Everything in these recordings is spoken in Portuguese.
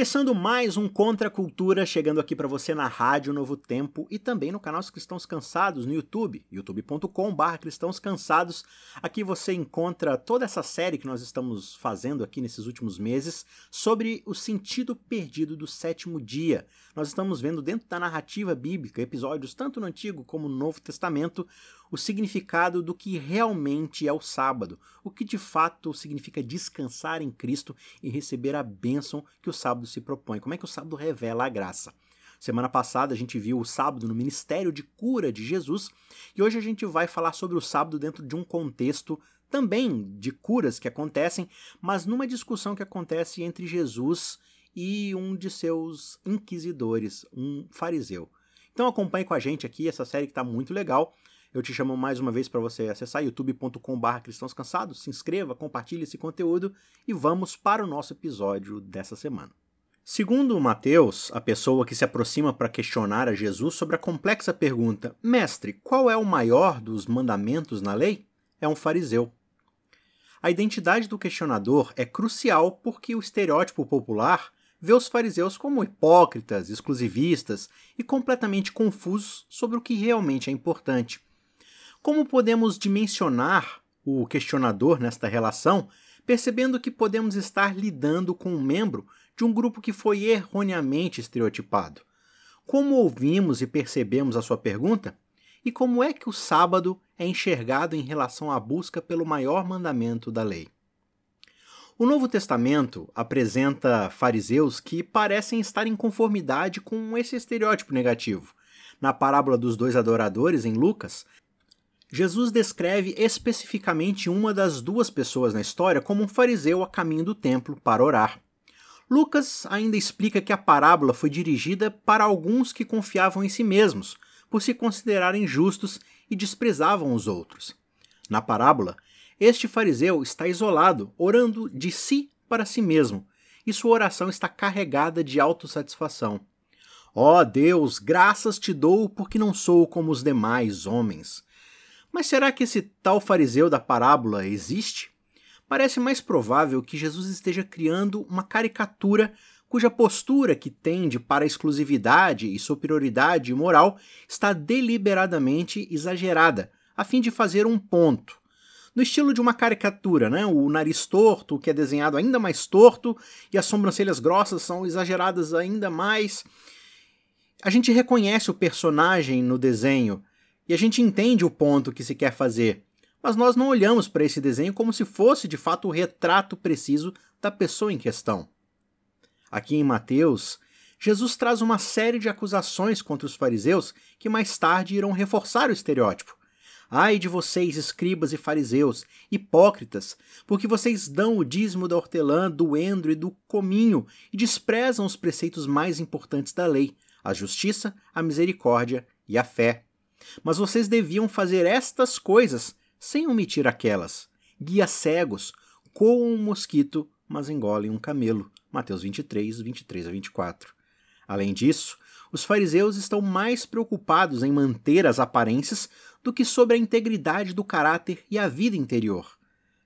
Começando mais um Contra a Cultura, chegando aqui para você na Rádio Novo Tempo e também no canal Cristãos Cansados no YouTube, youtube.com.br Cristãos Cansados. Aqui você encontra toda essa série que nós estamos fazendo aqui nesses últimos meses sobre o sentido perdido do sétimo dia. Nós estamos vendo dentro da narrativa bíblica, episódios tanto no Antigo como no Novo Testamento, o significado do que realmente é o sábado, o que de fato significa descansar em Cristo e receber a bênção que o sábado se propõe. Como é que o sábado revela a graça? Semana passada a gente viu o sábado no ministério de cura de Jesus e hoje a gente vai falar sobre o sábado dentro de um contexto também de curas que acontecem, mas numa discussão que acontece entre Jesus e um de seus inquisidores, um fariseu. Então acompanhe com a gente aqui essa série que está muito legal. Eu te chamo mais uma vez para você acessar youtube.com.br cristãos cansados, se inscreva, compartilhe esse conteúdo e vamos para o nosso episódio dessa semana. Segundo Mateus, a pessoa que se aproxima para questionar a Jesus sobre a complexa pergunta: Mestre, qual é o maior dos mandamentos na lei? É um fariseu. A identidade do questionador é crucial porque o estereótipo popular vê os fariseus como hipócritas, exclusivistas e completamente confusos sobre o que realmente é importante. Como podemos dimensionar o questionador nesta relação, percebendo que podemos estar lidando com um membro de um grupo que foi erroneamente estereotipado? Como ouvimos e percebemos a sua pergunta? E como é que o sábado é enxergado em relação à busca pelo maior mandamento da lei? O Novo Testamento apresenta fariseus que parecem estar em conformidade com esse estereótipo negativo. Na parábola dos dois adoradores, em Lucas, Jesus descreve especificamente uma das duas pessoas na história como um fariseu a caminho do templo para orar. Lucas ainda explica que a parábola foi dirigida para alguns que confiavam em si mesmos, por se considerarem justos e desprezavam os outros. Na parábola, este fariseu está isolado, orando de si para si mesmo, e sua oração está carregada de autossatisfação. Ó oh Deus, graças te dou porque não sou como os demais homens. Mas será que esse tal fariseu da parábola existe? Parece mais provável que Jesus esteja criando uma caricatura cuja postura que tende para exclusividade e superioridade moral está deliberadamente exagerada, a fim de fazer um ponto. No estilo de uma caricatura, né? O nariz torto, que é desenhado ainda mais torto, e as sobrancelhas grossas são exageradas ainda mais. A gente reconhece o personagem no desenho, e a gente entende o ponto que se quer fazer, mas nós não olhamos para esse desenho como se fosse de fato o retrato preciso da pessoa em questão. Aqui em Mateus, Jesus traz uma série de acusações contra os fariseus que mais tarde irão reforçar o estereótipo. Ai de vocês, escribas e fariseus, hipócritas, porque vocês dão o dízimo da hortelã, do endro e do cominho e desprezam os preceitos mais importantes da lei, a justiça, a misericórdia e a fé. Mas vocês deviam fazer estas coisas sem omitir aquelas. Guias cegos, coam um mosquito, mas engolem um camelo. Mateus 23, 23 a 24. Além disso, os fariseus estão mais preocupados em manter as aparências do que sobre a integridade do caráter e a vida interior.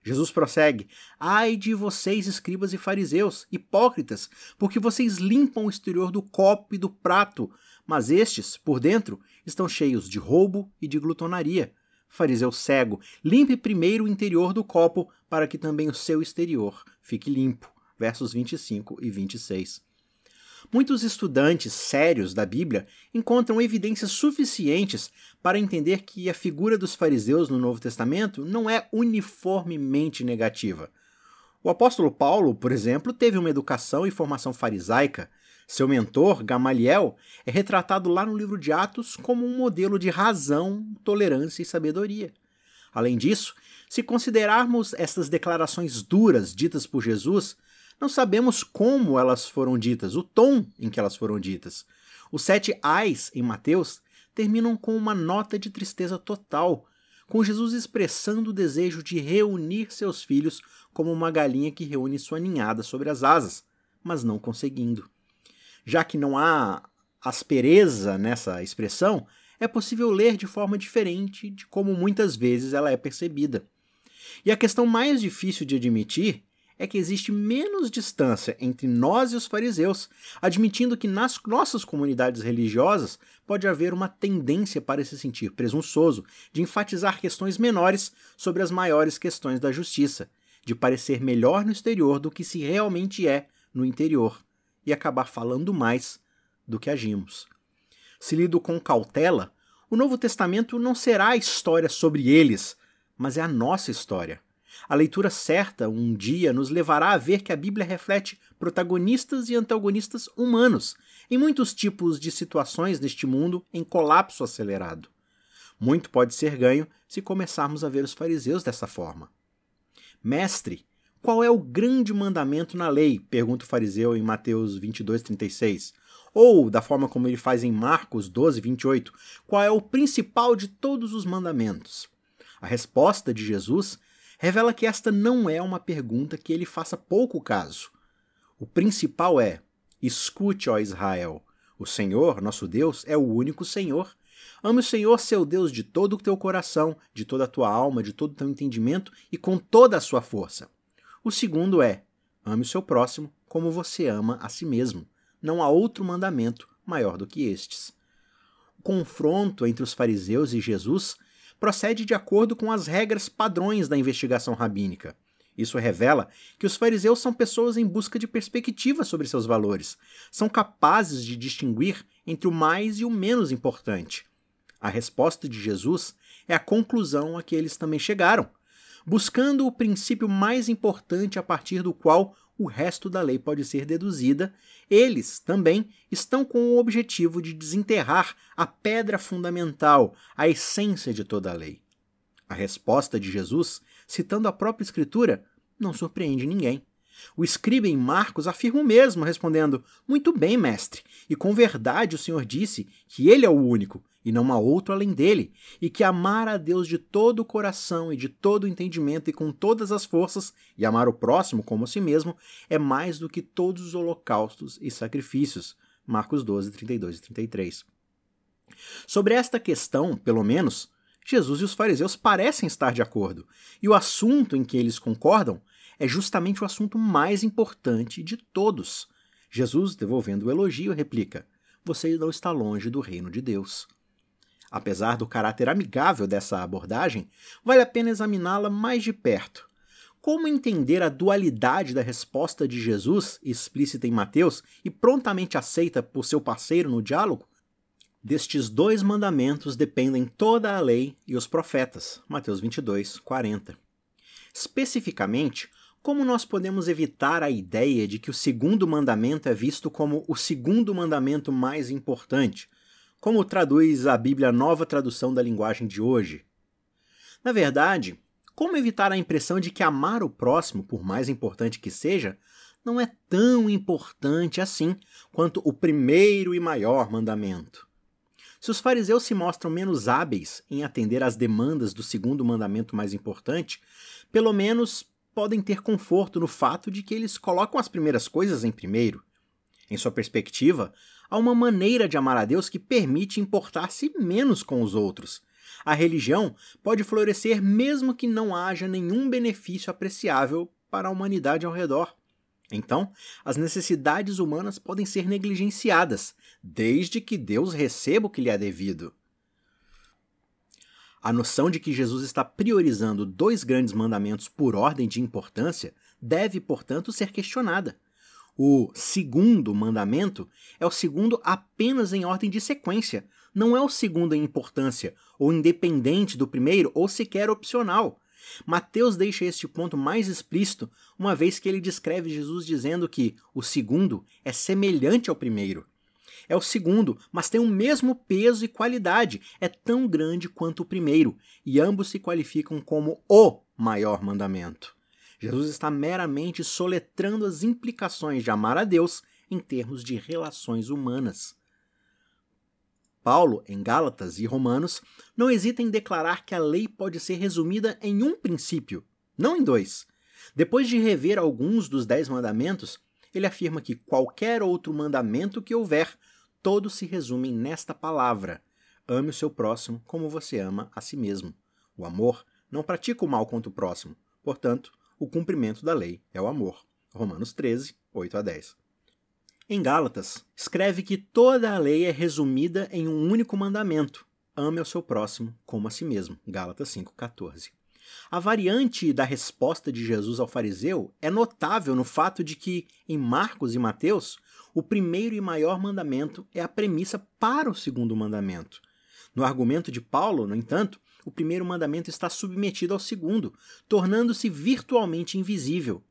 Jesus prossegue: Ai de vocês, escribas e fariseus, hipócritas, porque vocês limpam o exterior do copo e do prato, mas estes, por dentro, estão cheios de roubo e de glutonaria. Fariseu cego, limpe primeiro o interior do copo, para que também o seu exterior fique limpo. Versos 25 e 26. Muitos estudantes sérios da Bíblia encontram evidências suficientes para entender que a figura dos fariseus no Novo Testamento não é uniformemente negativa. O apóstolo Paulo, por exemplo, teve uma educação e formação farisaica, seu mentor, Gamaliel, é retratado lá no livro de Atos como um modelo de razão, tolerância e sabedoria. Além disso, se considerarmos estas declarações duras ditas por Jesus, não sabemos como elas foram ditas, o tom em que elas foram ditas. Os sete ais em Mateus terminam com uma nota de tristeza total, com Jesus expressando o desejo de reunir seus filhos como uma galinha que reúne sua ninhada sobre as asas, mas não conseguindo já que não há aspereza nessa expressão, é possível ler de forma diferente de como muitas vezes ela é percebida. E a questão mais difícil de admitir é que existe menos distância entre nós e os fariseus, admitindo que nas nossas comunidades religiosas pode haver uma tendência para se sentir presunçoso de enfatizar questões menores sobre as maiores questões da justiça, de parecer melhor no exterior do que se realmente é no interior, e acabar falando mais do que agimos. Se lido com cautela, o Novo Testamento não será a história sobre eles, mas é a nossa história. A leitura certa um dia nos levará a ver que a Bíblia reflete protagonistas e antagonistas humanos em muitos tipos de situações neste mundo em colapso acelerado. Muito pode ser ganho se começarmos a ver os fariseus dessa forma. Mestre, qual é o grande mandamento na lei? pergunta o fariseu em Mateus 22:36. Ou, da forma como ele faz em Marcos 12:28, qual é o principal de todos os mandamentos? A resposta de Jesus revela que esta não é uma pergunta que ele faça pouco caso. O principal é: escute, ó Israel, o Senhor, nosso Deus, é o único Senhor. Ame o Senhor, seu Deus, de todo o teu coração, de toda a tua alma, de todo o teu entendimento e com toda a sua força. O segundo é: ame o seu próximo como você ama a si mesmo. Não há outro mandamento maior do que estes. O confronto entre os fariseus e Jesus procede de acordo com as regras padrões da investigação rabínica. Isso revela que os fariseus são pessoas em busca de perspectiva sobre seus valores, são capazes de distinguir entre o mais e o menos importante. A resposta de Jesus é a conclusão a que eles também chegaram, buscando o princípio mais importante a partir do qual o resto da lei pode ser deduzida, eles também estão com o objetivo de desenterrar a pedra fundamental, a essência de toda a lei. A resposta de Jesus, citando a própria Escritura, não surpreende ninguém. O escriba em Marcos afirma o mesmo, respondendo: Muito bem, mestre, e com verdade o Senhor disse que ele é o único, e não há outro além dele, e que amar a Deus de todo o coração e de todo o entendimento e com todas as forças, e amar o próximo como a si mesmo, é mais do que todos os holocaustos e sacrifícios. Marcos 12, 32 e 33. Sobre esta questão, pelo menos, Jesus e os fariseus parecem estar de acordo, e o assunto em que eles concordam é justamente o assunto mais importante de todos. Jesus, devolvendo o elogio, replica: Você não está longe do reino de Deus. Apesar do caráter amigável dessa abordagem, vale a pena examiná-la mais de perto. Como entender a dualidade da resposta de Jesus, explícita em Mateus e prontamente aceita por seu parceiro no diálogo? Destes dois mandamentos dependem toda a lei e os profetas. Mateus 22, 40. Especificamente, como nós podemos evitar a ideia de que o segundo mandamento é visto como o segundo mandamento mais importante, como traduz a Bíblia Nova Tradução da Linguagem de hoje? Na verdade, como evitar a impressão de que amar o próximo, por mais importante que seja, não é tão importante assim quanto o primeiro e maior mandamento? Se os fariseus se mostram menos hábeis em atender às demandas do segundo mandamento mais importante, pelo menos podem ter conforto no fato de que eles colocam as primeiras coisas em primeiro. Em sua perspectiva, há uma maneira de amar a Deus que permite importar-se menos com os outros. A religião pode florescer mesmo que não haja nenhum benefício apreciável para a humanidade ao redor. Então, as necessidades humanas podem ser negligenciadas, desde que Deus receba o que lhe é devido. A noção de que Jesus está priorizando dois grandes mandamentos por ordem de importância deve, portanto, ser questionada. O segundo mandamento é o segundo apenas em ordem de sequência, não é o segundo em importância, ou independente do primeiro, ou sequer opcional. Mateus deixa este ponto mais explícito, uma vez que ele descreve Jesus dizendo que o segundo é semelhante ao primeiro. É o segundo, mas tem o mesmo peso e qualidade, é tão grande quanto o primeiro, e ambos se qualificam como o maior mandamento. Jesus está meramente soletrando as implicações de amar a Deus em termos de relações humanas. Paulo, em Gálatas e Romanos, não hesita em declarar que a lei pode ser resumida em um princípio, não em dois. Depois de rever alguns dos dez mandamentos, ele afirma que qualquer outro mandamento que houver, todos se resumem nesta palavra: ame o seu próximo como você ama a si mesmo. O amor não pratica o mal contra o próximo, portanto, o cumprimento da lei é o amor. Romanos 13, 8 a 10. Em Gálatas, escreve que toda a lei é resumida em um único mandamento: ame ao seu próximo como a si mesmo. Gálatas 5,14. A variante da resposta de Jesus ao fariseu é notável no fato de que, em Marcos e Mateus, o primeiro e maior mandamento é a premissa para o segundo mandamento. No argumento de Paulo, no entanto, o primeiro mandamento está submetido ao segundo, tornando-se virtualmente invisível.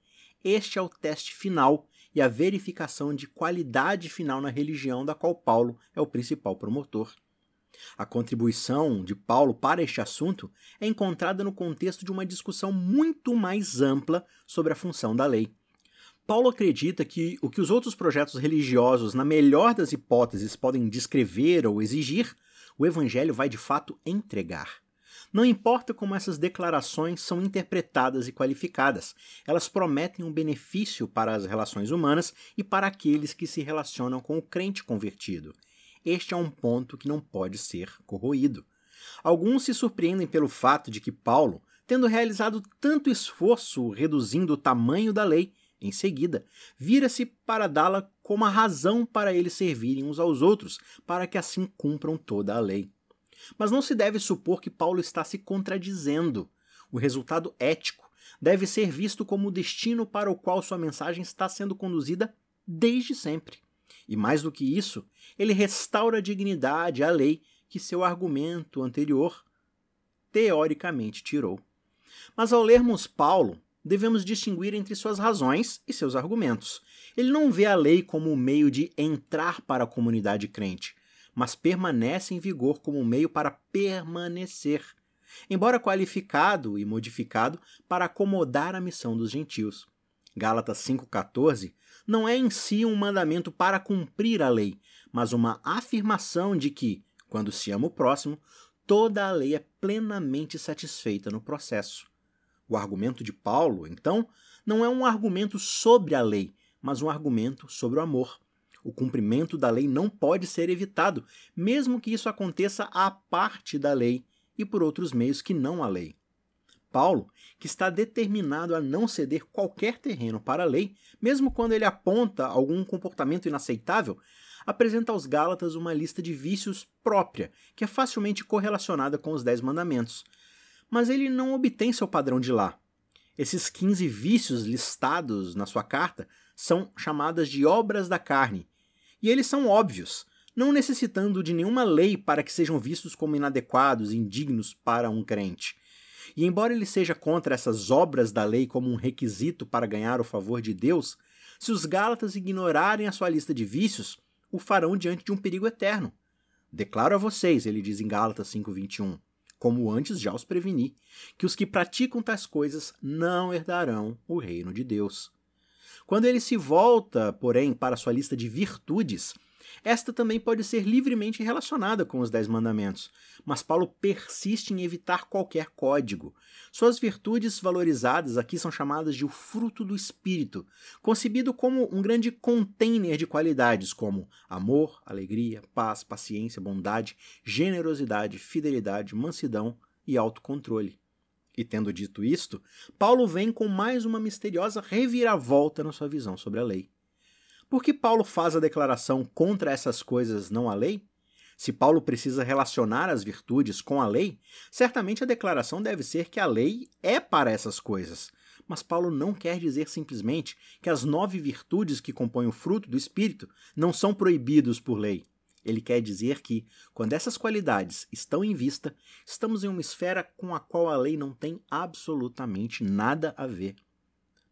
Este é o teste final e a verificação de qualidade final na religião da qual Paulo é o principal promotor. A contribuição de Paulo para este assunto é encontrada no contexto de uma discussão muito mais ampla sobre a função da lei. Paulo acredita que o que os outros projetos religiosos, na melhor das hipóteses, podem descrever ou exigir, o Evangelho vai de fato entregar. Não importa como essas declarações são interpretadas e qualificadas, elas prometem um benefício para as relações humanas e para aqueles que se relacionam com o crente convertido. Este é um ponto que não pode ser corroído. Alguns se surpreendem pelo fato de que Paulo, tendo realizado tanto esforço reduzindo o tamanho da lei, em seguida, vira-se para dá-la como a razão para eles servirem uns aos outros, para que assim cumpram toda a lei. Mas não se deve supor que Paulo está se contradizendo. O resultado ético deve ser visto como o destino para o qual sua mensagem está sendo conduzida desde sempre. E mais do que isso, ele restaura a dignidade à lei que seu argumento anterior teoricamente tirou. Mas ao lermos Paulo, devemos distinguir entre suas razões e seus argumentos. Ele não vê a lei como um meio de entrar para a comunidade crente, mas permanece em vigor como um meio para permanecer, embora qualificado e modificado para acomodar a missão dos gentios. Gálatas 5,14 não é em si um mandamento para cumprir a lei, mas uma afirmação de que, quando se ama o próximo, toda a lei é plenamente satisfeita no processo. O argumento de Paulo, então, não é um argumento sobre a lei, mas um argumento sobre o amor. O cumprimento da lei não pode ser evitado, mesmo que isso aconteça à parte da lei e por outros meios que não a lei. Paulo, que está determinado a não ceder qualquer terreno para a lei, mesmo quando ele aponta algum comportamento inaceitável, apresenta aos Gálatas uma lista de vícios própria, que é facilmente correlacionada com os Dez Mandamentos. Mas ele não obtém seu padrão de lá. Esses 15 vícios listados na sua carta são chamadas de obras da carne, e eles são óbvios, não necessitando de nenhuma lei para que sejam vistos como inadequados indignos para um crente. E embora ele seja contra essas obras da lei como um requisito para ganhar o favor de Deus, se os Gálatas ignorarem a sua lista de vícios, o farão diante de um perigo eterno. Declaro a vocês, ele diz em Gálatas 5:21, como antes já os preveni, que os que praticam tais coisas não herdarão o reino de Deus. Quando ele se volta, porém, para sua lista de virtudes, esta também pode ser livremente relacionada com os Dez Mandamentos, mas Paulo persiste em evitar qualquer código. Suas virtudes valorizadas aqui são chamadas de o fruto do Espírito, concebido como um grande container de qualidades como amor, alegria, paz, paciência, bondade, generosidade, fidelidade, mansidão e autocontrole. E tendo dito isto, Paulo vem com mais uma misteriosa reviravolta na sua visão sobre a lei. Por que Paulo faz a declaração contra essas coisas não a lei? Se Paulo precisa relacionar as virtudes com a lei, certamente a declaração deve ser que a lei é para essas coisas. Mas Paulo não quer dizer simplesmente que as nove virtudes que compõem o fruto do Espírito não são proibidos por lei. Ele quer dizer que, quando essas qualidades estão em vista, estamos em uma esfera com a qual a lei não tem absolutamente nada a ver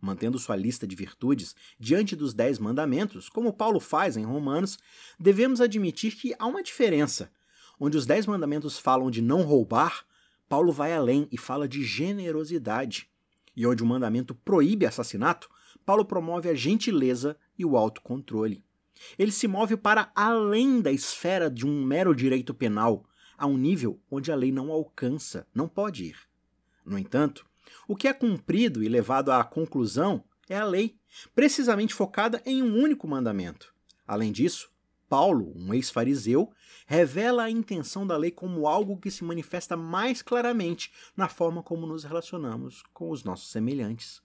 mantendo sua lista de virtudes diante dos dez mandamentos, como Paulo faz em Romanos, devemos admitir que há uma diferença. Onde os dez mandamentos falam de não roubar, Paulo vai além e fala de generosidade. E onde o mandamento proíbe assassinato, Paulo promove a gentileza e o autocontrole. Ele se move para além da esfera de um mero direito penal, a um nível onde a lei não alcança, não pode ir. No entanto, o que é cumprido e levado à conclusão é a lei, precisamente focada em um único mandamento. Além disso, Paulo, um ex-fariseu, revela a intenção da lei como algo que se manifesta mais claramente na forma como nos relacionamos com os nossos semelhantes.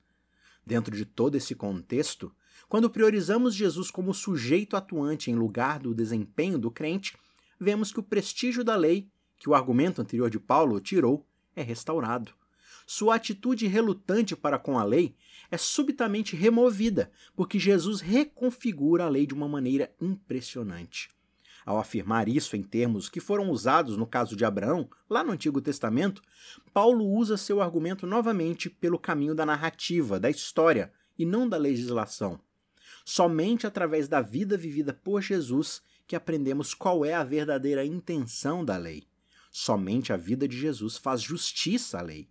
Dentro de todo esse contexto, quando priorizamos Jesus como sujeito atuante em lugar do desempenho do crente, vemos que o prestígio da lei, que o argumento anterior de Paulo tirou, é restaurado. Sua atitude relutante para com a lei é subitamente removida, porque Jesus reconfigura a lei de uma maneira impressionante. Ao afirmar isso em termos que foram usados no caso de Abraão, lá no Antigo Testamento, Paulo usa seu argumento novamente pelo caminho da narrativa, da história, e não da legislação. Somente através da vida vivida por Jesus que aprendemos qual é a verdadeira intenção da lei. Somente a vida de Jesus faz justiça à lei.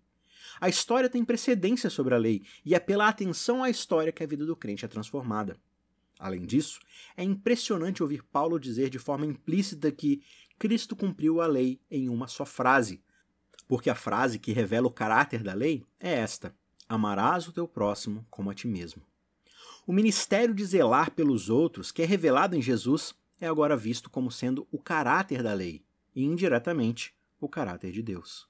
A história tem precedência sobre a lei, e é pela atenção à história que a vida do crente é transformada. Além disso, é impressionante ouvir Paulo dizer de forma implícita que Cristo cumpriu a lei em uma só frase, porque a frase que revela o caráter da lei é esta: Amarás o teu próximo como a ti mesmo. O ministério de zelar pelos outros, que é revelado em Jesus, é agora visto como sendo o caráter da lei e, indiretamente, o caráter de Deus.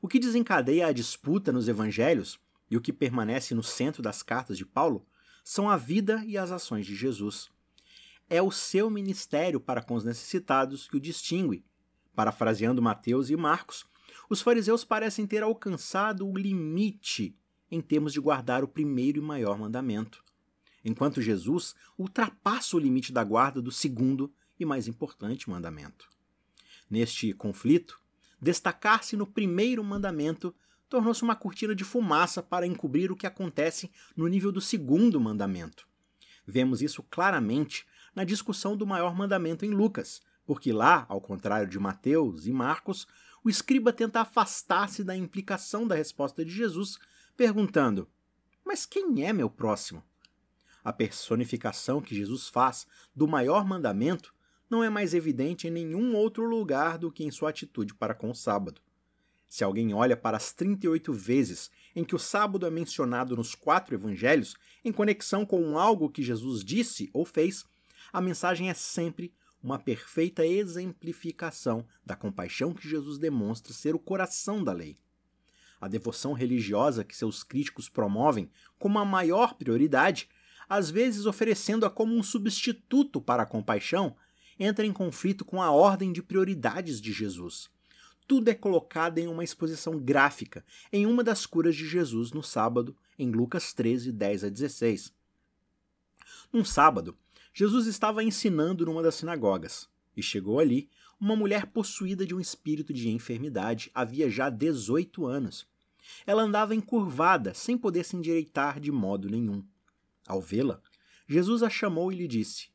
O que desencadeia a disputa nos evangelhos e o que permanece no centro das cartas de Paulo são a vida e as ações de Jesus. É o seu ministério para com os necessitados que o distingue. Parafraseando Mateus e Marcos, os fariseus parecem ter alcançado o limite em termos de guardar o primeiro e maior mandamento, enquanto Jesus ultrapassa o limite da guarda do segundo e mais importante mandamento. Neste conflito, destacar-se no primeiro mandamento tornou-se uma cortina de fumaça para encobrir o que acontece no nível do segundo mandamento. Vemos isso claramente na discussão do maior mandamento em Lucas, porque lá, ao contrário de Mateus e Marcos, o escriba tenta afastar-se da implicação da resposta de Jesus, perguntando: Mas quem é meu próximo? A personificação que Jesus faz do maior mandamento não é mais evidente em nenhum outro lugar do que em sua atitude para com o sábado. Se alguém olha para as 38 vezes em que o sábado é mencionado nos quatro evangelhos, em conexão com algo que Jesus disse ou fez, a mensagem é sempre uma perfeita exemplificação da compaixão que Jesus demonstra ser o coração da lei. A devoção religiosa que seus críticos promovem como a maior prioridade, às vezes oferecendo-a como um substituto para a compaixão, entra em conflito com a ordem de prioridades de Jesus. Tudo é colocado em uma exposição gráfica em uma das curas de Jesus no sábado, em Lucas 13, 10 a 16. Num sábado, Jesus estava ensinando numa das sinagogas e chegou ali uma mulher possuída de um espírito de enfermidade havia já 18 anos. Ela andava encurvada, sem poder se endireitar de modo nenhum. Ao vê-la, Jesus a chamou e lhe disse: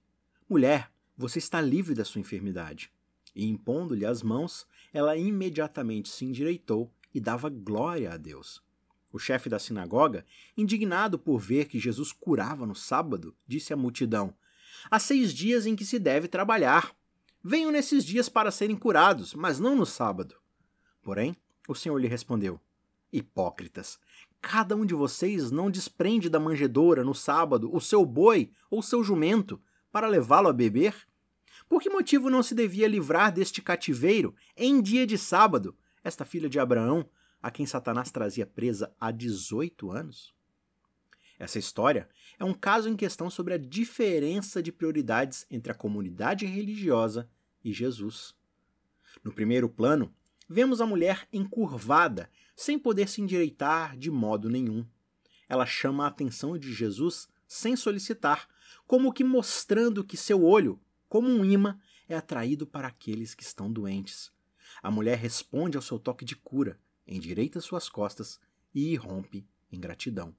Mulher, você está livre da sua enfermidade. E impondo-lhe as mãos, ela imediatamente se endireitou e dava glória a Deus. O chefe da sinagoga, indignado por ver que Jesus curava no sábado, disse à multidão: Há seis dias em que se deve trabalhar. Venham nesses dias para serem curados, mas não no sábado. Porém, o Senhor lhe respondeu: Hipócritas, cada um de vocês não desprende da manjedoura no sábado o seu boi ou seu jumento para levá-lo a beber? Por que motivo não se devia livrar deste cativeiro em dia de sábado esta filha de Abraão, a quem Satanás trazia presa há 18 anos? Essa história é um caso em questão sobre a diferença de prioridades entre a comunidade religiosa e Jesus. No primeiro plano, vemos a mulher encurvada, sem poder se endireitar de modo nenhum. Ela chama a atenção de Jesus sem solicitar, como que mostrando que seu olho, como um imã, é atraído para aqueles que estão doentes. A mulher responde ao seu toque de cura, endireita suas costas e irrompe em gratidão.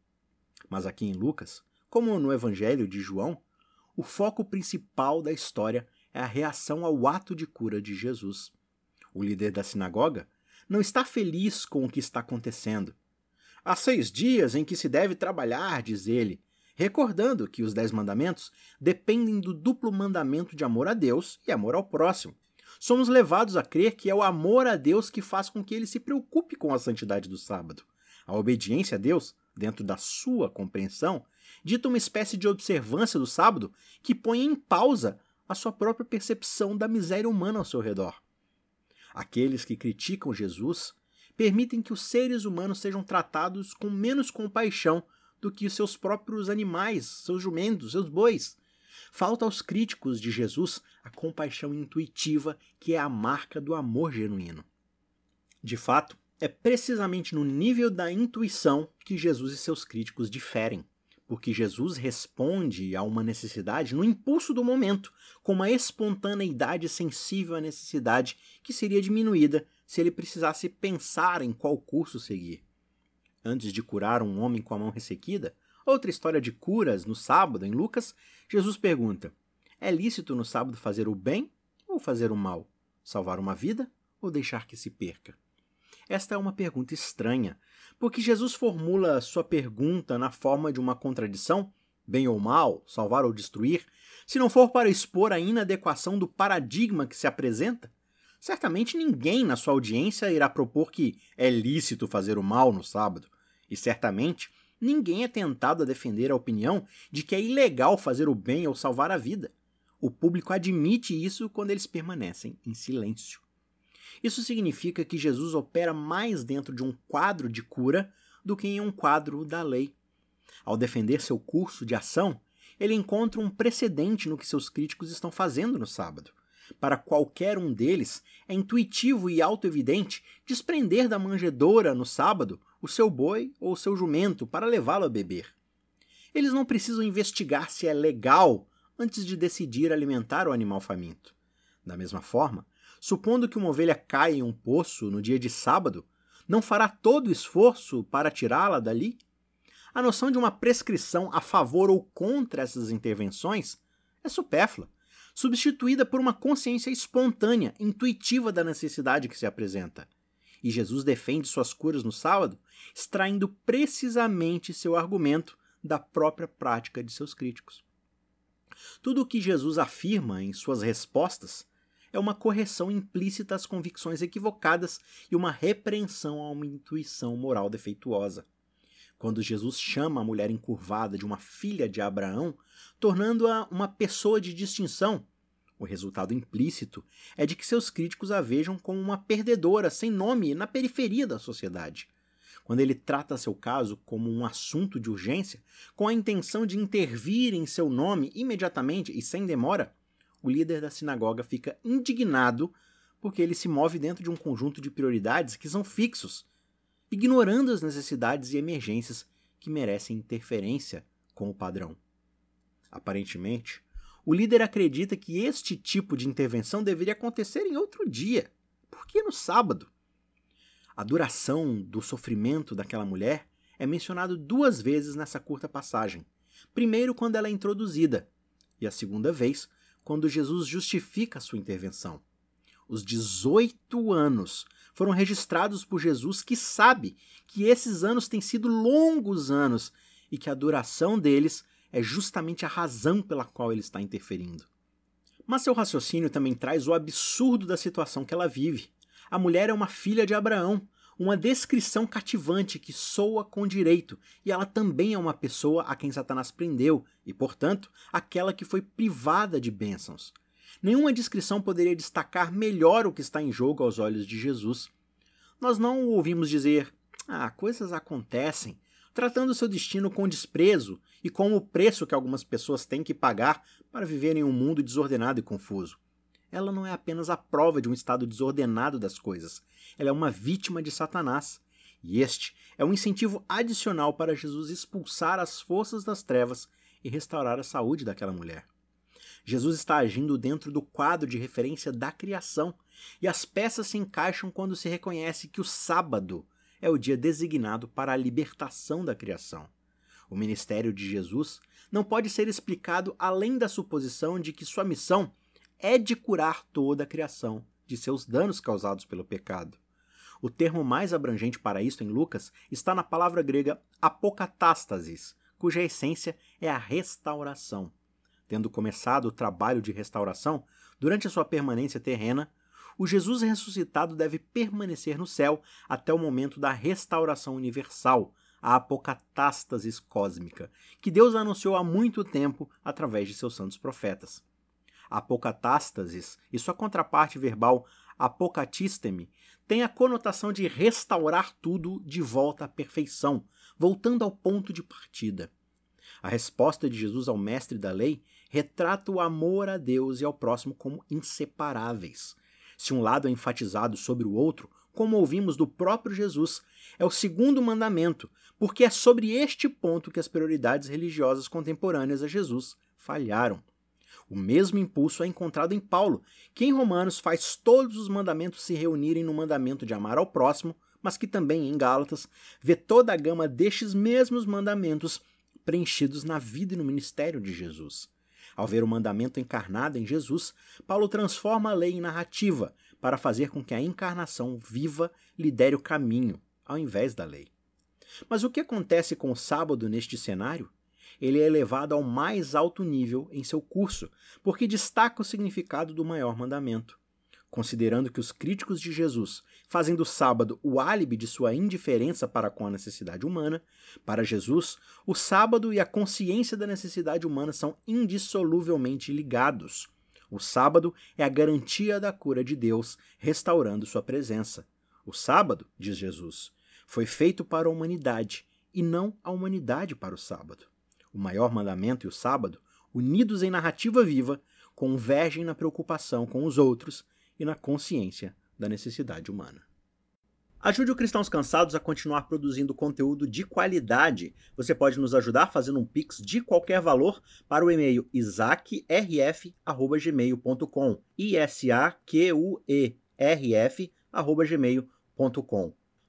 Mas aqui em Lucas, como no Evangelho de João, o foco principal da história é a reação ao ato de cura de Jesus. O líder da sinagoga não está feliz com o que está acontecendo. Há seis dias em que se deve trabalhar, diz ele, recordando que os Dez Mandamentos dependem do duplo mandamento de amor a Deus e amor ao próximo. Somos levados a crer que é o amor a Deus que faz com que ele se preocupe com a santidade do sábado. A obediência a Deus, dentro da sua compreensão, dita uma espécie de observância do sábado que põe em pausa a sua própria percepção da miséria humana ao seu redor. Aqueles que criticam Jesus permitem que os seres humanos sejam tratados com menos compaixão do que os seus próprios animais, seus jumentos, seus bois. Falta aos críticos de Jesus a compaixão intuitiva que é a marca do amor genuíno. De fato, é precisamente no nível da intuição que Jesus e seus críticos diferem, porque Jesus responde a uma necessidade no impulso do momento, com uma espontaneidade sensível à necessidade que seria diminuída se ele precisasse pensar em qual curso seguir. Antes de curar um homem com a mão ressequida, outra história de curas no sábado em Lucas, Jesus pergunta: É lícito no sábado fazer o bem ou fazer o mal? Salvar uma vida ou deixar que se perca? Esta é uma pergunta estranha, porque Jesus formula sua pergunta na forma de uma contradição, bem ou mal, salvar ou destruir, se não for para expor a inadequação do paradigma que se apresenta. Certamente ninguém na sua audiência irá propor que é lícito fazer o mal no sábado, e certamente ninguém é tentado a defender a opinião de que é ilegal fazer o bem ou salvar a vida. O público admite isso quando eles permanecem em silêncio. Isso significa que Jesus opera mais dentro de um quadro de cura do que em um quadro da lei. Ao defender seu curso de ação, ele encontra um precedente no que seus críticos estão fazendo no sábado. Para qualquer um deles, é intuitivo e autoevidente desprender da manjedoura no sábado o seu boi ou o seu jumento para levá-lo a beber. Eles não precisam investigar se é legal antes de decidir alimentar o animal faminto. Da mesma forma, supondo que uma ovelha caia em um poço no dia de sábado, não fará todo o esforço para tirá-la dali? A noção de uma prescrição a favor ou contra essas intervenções é supérflua, substituída por uma consciência espontânea, intuitiva da necessidade que se apresenta. E Jesus defende suas curas no sábado, extraindo precisamente seu argumento da própria prática de seus críticos. Tudo o que Jesus afirma em suas respostas é uma correção implícita às convicções equivocadas e uma repreensão a uma intuição moral defeituosa. Quando Jesus chama a mulher encurvada de uma filha de Abraão, tornando-a uma pessoa de distinção, o resultado implícito é de que seus críticos a vejam como uma perdedora sem nome na periferia da sociedade. Quando ele trata seu caso como um assunto de urgência, com a intenção de intervir em seu nome imediatamente e sem demora, o líder da sinagoga fica indignado porque ele se move dentro de um conjunto de prioridades que são fixos, ignorando as necessidades e emergências que merecem interferência com o padrão. Aparentemente, o líder acredita que este tipo de intervenção deveria acontecer em outro dia. Por que no sábado? A duração do sofrimento daquela mulher é mencionado duas vezes nessa curta passagem. Primeiro, quando ela é introduzida, e a segunda vez, quando Jesus justifica a sua intervenção. Os 18 anos foram registrados por Jesus, que sabe que esses anos têm sido longos anos e que a duração deles é justamente a razão pela qual ele está interferindo. Mas seu raciocínio também traz o absurdo da situação que ela vive. A mulher é uma filha de Abraão, uma descrição cativante que soa com direito, e ela também é uma pessoa a quem Satanás prendeu, e, portanto, aquela que foi privada de bênçãos. Nenhuma descrição poderia destacar melhor o que está em jogo aos olhos de Jesus. Nós não o ouvimos dizer: Ah, coisas acontecem, tratando seu destino com desprezo e com o preço que algumas pessoas têm que pagar para viver em um mundo desordenado e confuso ela não é apenas a prova de um estado desordenado das coisas, ela é uma vítima de Satanás. E este é um incentivo adicional para Jesus expulsar as forças das trevas e restaurar a saúde daquela mulher. Jesus está agindo dentro do quadro de referência da criação, e as peças se encaixam quando se reconhece que o sábado é o dia designado para a libertação da criação. O ministério de Jesus não pode ser explicado além da suposição de que sua missão é de curar toda a criação de seus danos causados pelo pecado. O termo mais abrangente para isto em Lucas está na palavra grega apocatástasis, cuja essência é a restauração. Tendo começado o trabalho de restauração, durante a sua permanência terrena, o Jesus ressuscitado deve permanecer no céu até o momento da restauração universal, a apocatástasis cósmica, que Deus anunciou há muito tempo através de seus santos profetas. Apocatástasis e sua contraparte verbal apocatisteme tem a conotação de restaurar tudo de volta à perfeição, voltando ao ponto de partida. A resposta de Jesus ao mestre da lei retrata o amor a Deus e ao próximo como inseparáveis. Se um lado é enfatizado sobre o outro, como ouvimos do próprio Jesus, é o segundo mandamento, porque é sobre este ponto que as prioridades religiosas contemporâneas a Jesus falharam. O mesmo impulso é encontrado em Paulo, que em Romanos faz todos os mandamentos se reunirem no mandamento de amar ao próximo, mas que também em Gálatas vê toda a gama destes mesmos mandamentos preenchidos na vida e no ministério de Jesus. Ao ver o mandamento encarnado em Jesus, Paulo transforma a lei em narrativa para fazer com que a encarnação viva lidere o caminho, ao invés da lei. Mas o que acontece com o sábado neste cenário? Ele é elevado ao mais alto nível em seu curso, porque destaca o significado do maior mandamento. Considerando que os críticos de Jesus fazem do sábado o álibi de sua indiferença para com a necessidade humana, para Jesus, o sábado e a consciência da necessidade humana são indissoluvelmente ligados. O sábado é a garantia da cura de Deus, restaurando sua presença. O sábado, diz Jesus, foi feito para a humanidade e não a humanidade para o sábado. O maior mandamento e o sábado, unidos em narrativa viva, convergem na preocupação com os outros e na consciência da necessidade humana. Ajude o Cristãos Cansados a continuar produzindo conteúdo de qualidade. Você pode nos ajudar fazendo um pix de qualquer valor para o e-mail isaacrf@gmail.com. I S A Q U E R.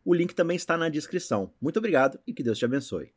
O link também está na descrição. Muito obrigado e que Deus te abençoe.